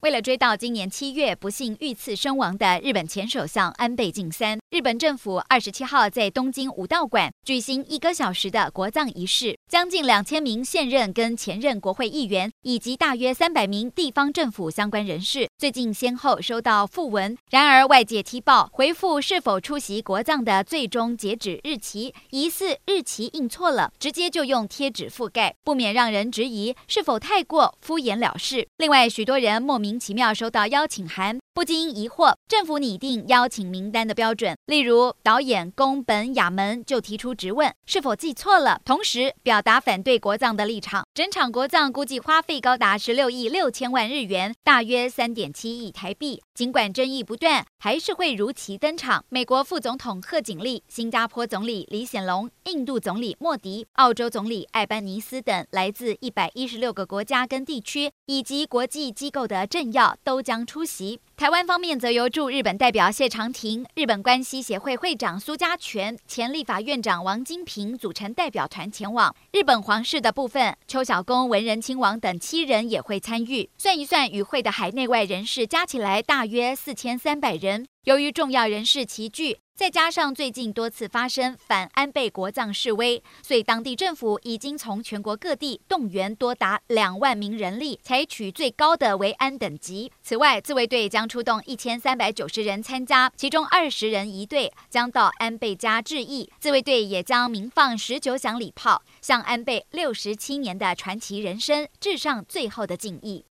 为了追悼今年七月不幸遇刺身亡的日本前首相安倍晋三，日本政府二十七号在东京武道馆举行一个小时的国葬仪式，将近两千名现任跟前任国会议员以及大约三百名地方政府相关人士，最近先后收到訃文。然而外界踢爆回复是否出席国葬的最终截止日期，疑似日期印错了，直接就用贴纸覆盖，不免让人质疑是否太过敷衍了事。另外，许多人莫名。莫名其妙收到邀请函，不禁疑惑政府拟定邀请名单的标准。例如导演宫本雅门就提出质问，是否记错了？同时表达反对国葬的立场。整场国葬估计花费高达十六亿六千万日元，大约三点七亿台币。尽管争议不断，还是会如期登场。美国副总统贺锦丽、新加坡总理李显龙、印度总理莫迪、澳洲总理艾班尼斯等来自一百一十六个国家跟地区以及国际机构的政要都将出席。台湾方面则由驻日本代表谢长廷、日本关系协会会长苏家全、前立法院长王金平组成代表团前往。日本皇室的部分，邱小公、文仁亲王等七人也会参与。算一算，与会的海内外人士加起来大约四千三百人。由于重要人士齐聚，再加上最近多次发生反安倍国葬示威，所以当地政府已经从全国各地动员多达两万名人力，采取最高的维安等级。此外，自卫队将出动一千三百九十人参加，其中二十人一队将到安倍家致意。自卫队也将鸣放十九响礼炮，向安倍六十七年的传奇人生致上最后的敬意。